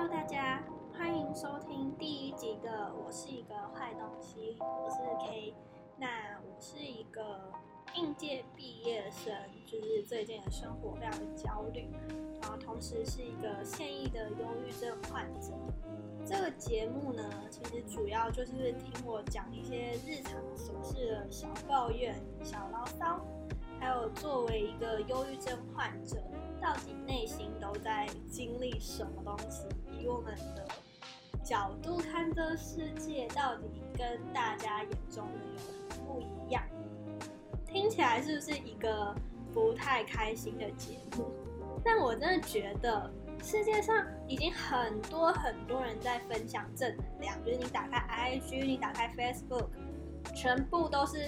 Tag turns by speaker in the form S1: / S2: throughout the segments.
S1: Hello，大家欢迎收听第一集的《我是一个坏东西》，我是 K。那我是一个应届毕业生，就是最近的生活非常的焦虑，然后同时是一个现役的忧郁症患者。这个节目呢，其实主要就是听我讲一些日常琐事的小抱怨、小牢骚，还有作为一个忧郁症患者，到底内心都在经历什么东西，以我们的角度看这世界，到底跟大家眼中的有什么不一样？听起来是不是一个不太开心的节目？但我真的觉得。世界上已经很多很多人在分享正能量，就是你打开 IG，你打开 Facebook，全部都是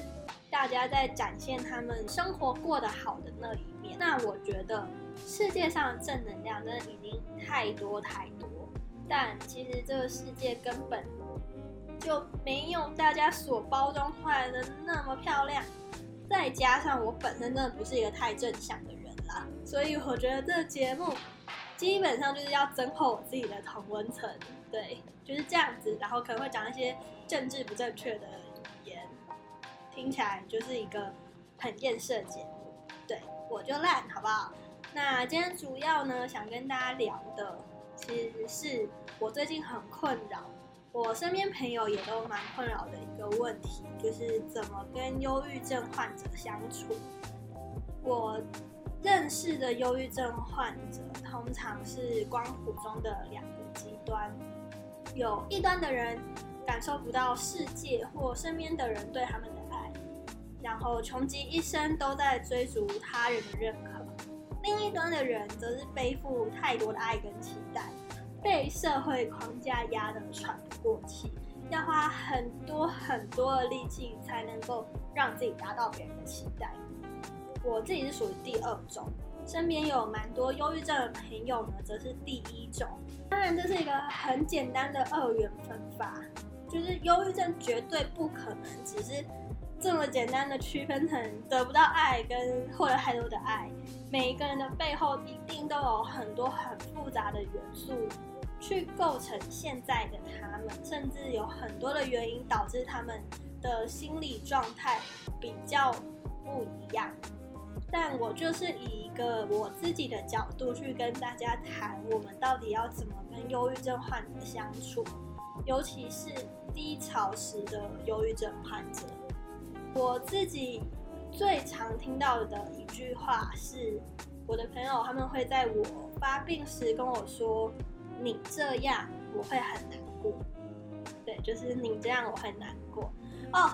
S1: 大家在展现他们生活过得好的那一面。那我觉得世界上的正能量真的已经太多太，但其实这个世界根本就没有大家所包装出来的那么漂亮。再加上我本身真的不是一个太正向的人啦，所以我觉得这个节目。基本上就是要增厚我自己的同温层，对，就是这样子。然后可能会讲一些政治不正确的语言，听起来就是一个很厌世的节目。对，我就烂，好不好？那今天主要呢，想跟大家聊的，其实是我最近很困扰，我身边朋友也都蛮困扰的一个问题，就是怎么跟忧郁症患者相处。我。认识的忧郁症患者通常是光谱中的两个极端，有一端的人感受不到世界或身边的人对他们的爱，然后穷极一生都在追逐他人的认可；另一端的人则是背负太多的爱跟期待，被社会框架压得喘不过气，要花很多很多的力气才能够让自己达到别人的期待。我自己是属于第二种，身边有蛮多忧郁症的朋友呢，则是第一种。当然，这是一个很简单的二元分法，就是忧郁症绝对不可能只是这么简单的区分成得不到爱跟获得太多的爱。每一个人的背后一定都有很多很复杂的元素去构成现在的他们，甚至有很多的原因导致他们的心理状态比较不一样。但我就是以一个我自己的角度去跟大家谈，我们到底要怎么跟忧郁症患者相处，尤其是低潮时的忧郁症患者。我自己最常听到的一句话是，我的朋友他们会在我发病时跟我说：“你这样我会很难过。”对，就是你这样我会难过。哦，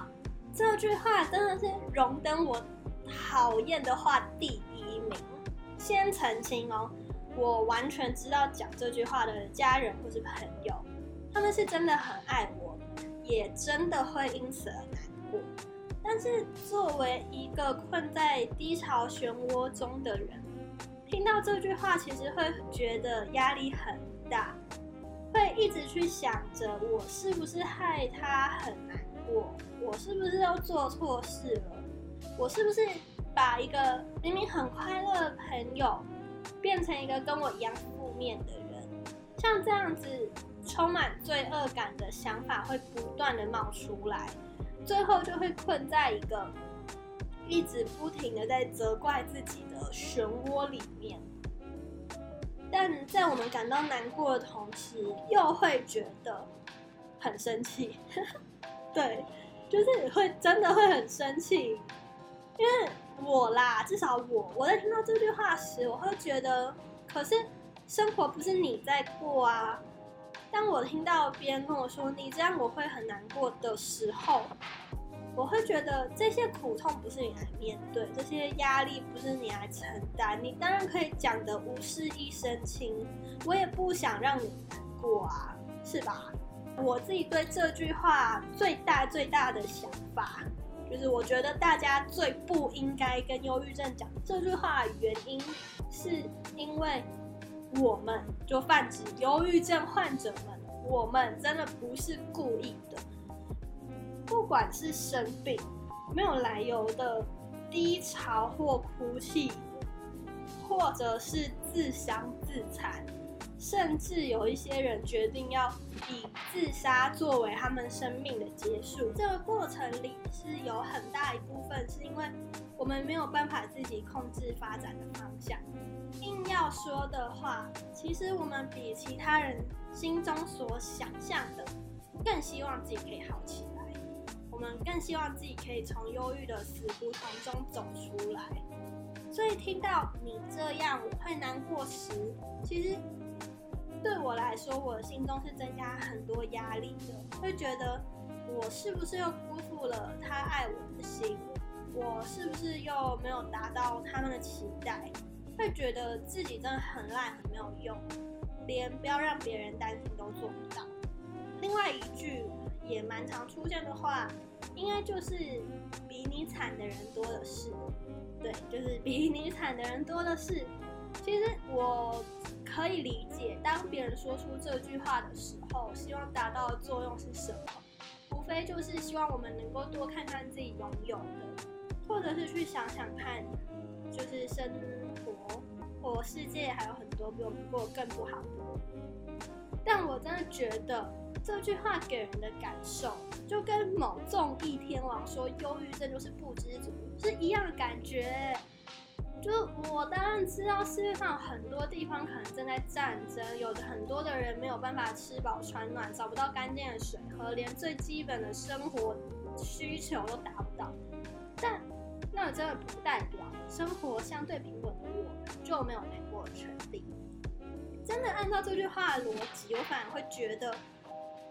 S1: 这句话真的是荣登我。讨厌的话第一名，先澄清哦，我完全知道讲这句话的家人或是朋友，他们是真的很爱我，也真的会因此而难过。但是作为一个困在低潮漩涡中的人，听到这句话，其实会觉得压力很大，会一直去想着我是不是害他很难过，我是不是又做错事了。我是不是把一个明明很快乐的朋友，变成一个跟我一样负面的人？像这样子充满罪恶感的想法会不断的冒出来，最后就会困在一个一直不停的在责怪自己的漩涡里面。但在我们感到难过的同时，又会觉得很生气。对，就是会真的会很生气。因为我啦，至少我我在听到这句话时，我会觉得，可是生活不是你在过啊。当我听到别人跟我说你这样我会很难过的时候，我会觉得这些苦痛不是你来面对，这些压力不是你来承担。你当然可以讲的无事一身轻，我也不想让你难过啊，是吧？我自己对这句话最大最大的想法。就是我觉得大家最不应该跟忧郁症讲这句话原因，是因为我们就泛指忧郁症患者们，我们真的不是故意的。不管是生病、没有来由的低潮或哭泣，或者是自伤自残，甚至有一些人决定要以自杀作为他们生命的结束。这个过程里是有很大一部分是因为我们没有办法自己控制发展的方向。硬要说的话，其实我们比其他人心中所想象的更希望自己可以好起来。我们更希望自己可以从忧郁的死胡同中走出来。所以听到你这样我会难过时，其实对我来说，我的心中是增加很多压力的。会觉得我是不是又辜负了他爱我的心？我是不是又没有达到他们的期待？会觉得自己真的很烂，很没有用，连不要让别人担心都做不到。另外一句也蛮常出现的话。应该就是比你惨的人多的是，对，就是比你惨的人多的是。其实我可以理解，当别人说出这句话的时候，希望达到的作用是什么？无非就是希望我们能够多看看自己拥有的，或者是去想想看，就是生活或世界还有很多比我们过更不好的。但我真的觉得。这句话给人的感受，就跟某综艺天王说忧郁症就是不知足是一样的感觉。就我当然知道世界上很多地方可能正在战争，有的很多的人没有办法吃饱穿暖，找不到干净的水喝，连最基本的生活需求都达不到。但那真的不代表生活相对平稳的我们就没有难过的权利。真的按照这句话的逻辑，我反而会觉得。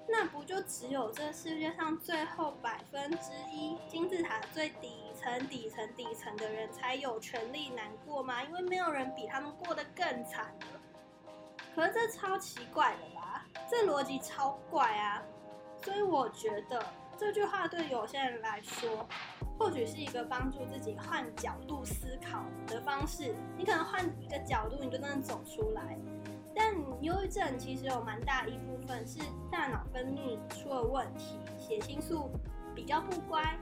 S1: 那不就只有这世界上最后百分之一金字塔最底层、底层、底层的人才有权利难过吗？因为没有人比他们过得更惨了。可是这超奇怪的吧？这逻辑超怪啊！所以我觉得这句话对有些人来说，或许是一个帮助自己换角度思考的方式。你可能换一个角度，你就能走出来。但忧郁症其实有蛮大一部分是大脑分泌出了问题，血清素比较不乖，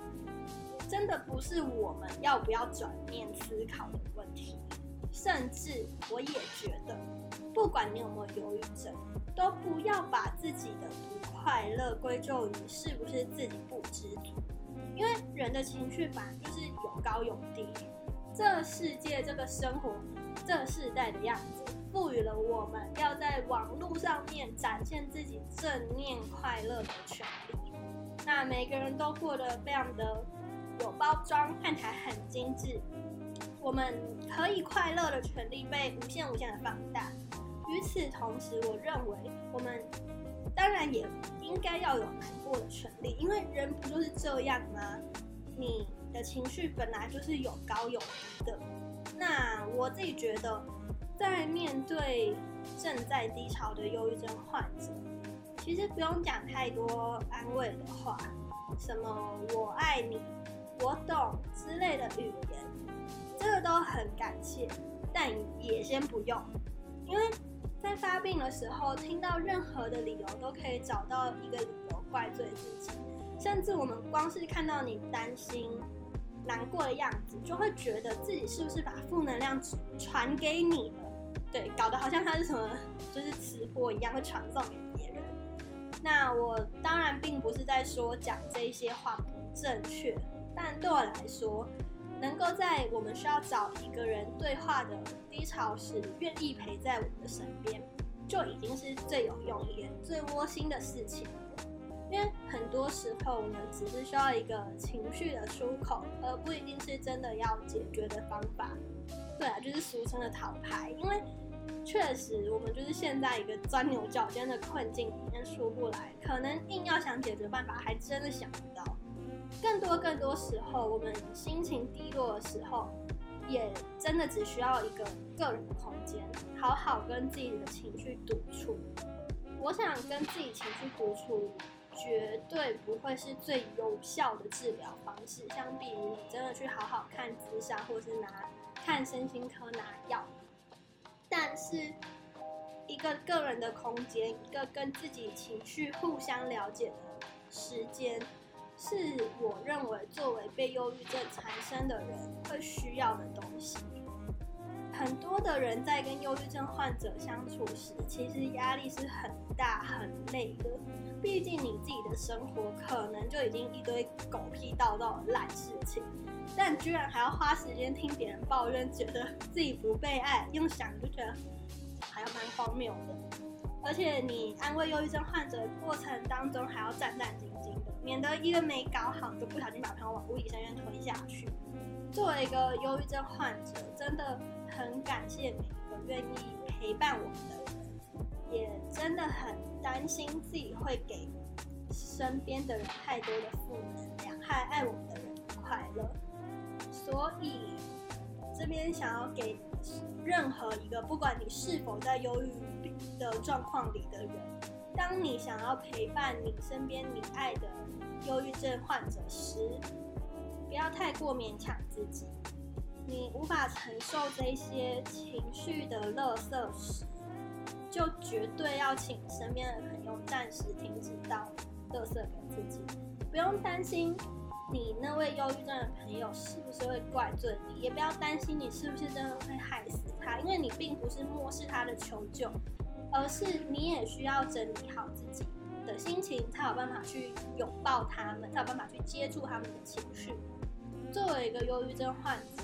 S1: 真的不是我们要不要转念思考的问题。甚至我也觉得，不管你有没有忧郁症，都不要把自己的不快乐归咎于是不是自己不知足，因为人的情绪本来就是有高有低。这世界、这个生活、这世代的样子。赋予了我们要在网络上面展现自己正面快乐的权利。那每个人都过得非常的有包装，看起来很精致。我们可以快乐的权利被无限无限的放大。与此同时，我认为我们当然也应该要有难过的权利，因为人不就是这样吗？你的情绪本来就是有高有低的。那我自己觉得。在面对正在低潮的忧郁症患者，其实不用讲太多安慰的话，什么“我爱你”“我懂”之类的语言，这个都很感谢，但也先不用，因为发病的时候，听到任何的理由都可以找到一个理由怪罪自己，甚至我们光是看到你担心。难过的样子，就会觉得自己是不是把负能量传给你了？对，搞得好像他是什么，就是吃播一样，会传送给别人。那我当然并不是在说讲这些话不正确，但对我来说，能够在我们需要找一个人对话的低潮时，愿意陪在我们的身边，就已经是最有用也最窝心的事情。因为很多时候，我们只是需要一个情绪的出口，而不一定是真的要解决的方法。对啊，就是俗称的逃牌。因为确实，我们就是陷在一个钻牛角尖的困境里面出不来，可能硬要想解决办法，还真的想。更多更多时候，我们心情低落的时候，也真的只需要一个个人的空间，好好跟自己的情绪独处。我想跟自己情绪独处。绝对不会是最有效的治疗方式，相比于你真的去好好看自杀，或是拿看身心科拿药。但是，一个个人的空间，一个跟自己情绪互相了解的时间，是我认为作为被忧郁症缠身的人会需要的东西。很多的人在跟忧郁症患者相处时，其实压力是很大、很累的。毕竟你自己的生活可能就已经一堆狗屁倒灶的烂事情，但居然还要花时间听别人抱怨，觉得自己不被爱，用想就觉得还要蛮荒谬的。而且你安慰忧郁症患者过程当中，还要战战兢兢的，免得一个没搞好就不小心把朋友往物理深渊推下去。作为一个忧郁症患者，真的很感谢每一个愿意陪伴我们的人，也真的很担心自己会给身边的人太多的负能量，害爱我们的人不快乐。所以这边想要给任何一个，不管你是否在忧郁的状况里的人，当你想要陪伴你身边你爱的忧郁症患者时，不要太过勉强自己。你无法承受这些情绪的垃圾时，就绝对要请身边的朋友暂时停止到垃圾给自己。不用担心你那位忧郁症的朋友是不是会怪罪你，也不要担心你是不是真的会害死他，因为你并不是漠视他的求救。而是你也需要整理好自己的心情，才有办法去拥抱他们，才有办法去接住他们的情绪。作为一个忧郁症患者，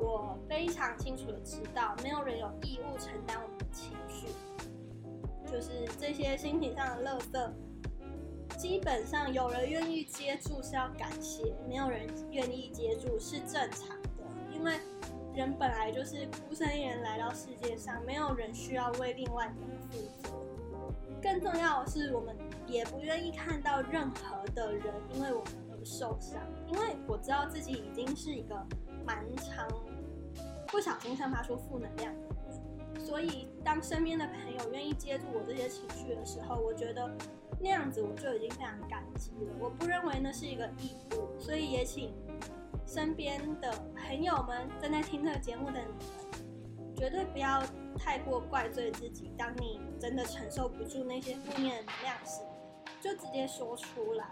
S1: 我非常清楚的知道，没有人有义务承担我们的情绪。就是这些心情上的垃圾，基本上有人愿意接住是要感谢，没有人愿意接住是正常的，因为。人本来就是孤身一人来到世界上，没有人需要为另外一个人负责。更重要的是，我们也不愿意看到任何的人因为我们而受伤。因为我知道自己已经是一个蛮常不小心散发出负能量的人，所以当身边的朋友愿意接住我这些情绪的时候，我觉得那样子我就已经非常感激了。我不认为那是一个义务，所以也请。身边的朋友们正在听这个节目的你们，绝对不要太过怪罪自己。当你真的承受不住那些负面能量时，就直接说出来，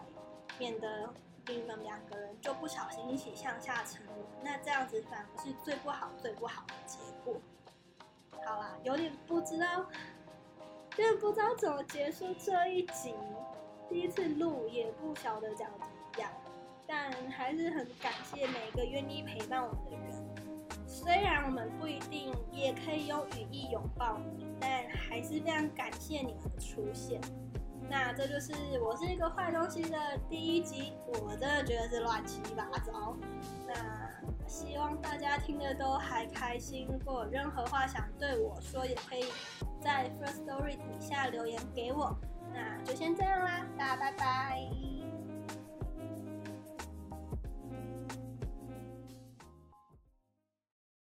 S1: 免得你们两个人就不小心一起向下沉沦。那这样子反而是最不好、最不好的结果。好啦，有点不知道，有点不知道怎么结束这一集。第一次录也不晓得讲怎么样。但还是很感谢每个愿意陪伴我的人。虽然我们不一定也可以用语义拥抱，但还是非常感谢你们的出现。那这就是我是一个坏东西的第一集，我真的觉得是乱七八糟。那希望大家听的都还开心。如果有任何话想对我说，也可以在 First Story 底下留言给我。那就先这样啦，大家拜拜。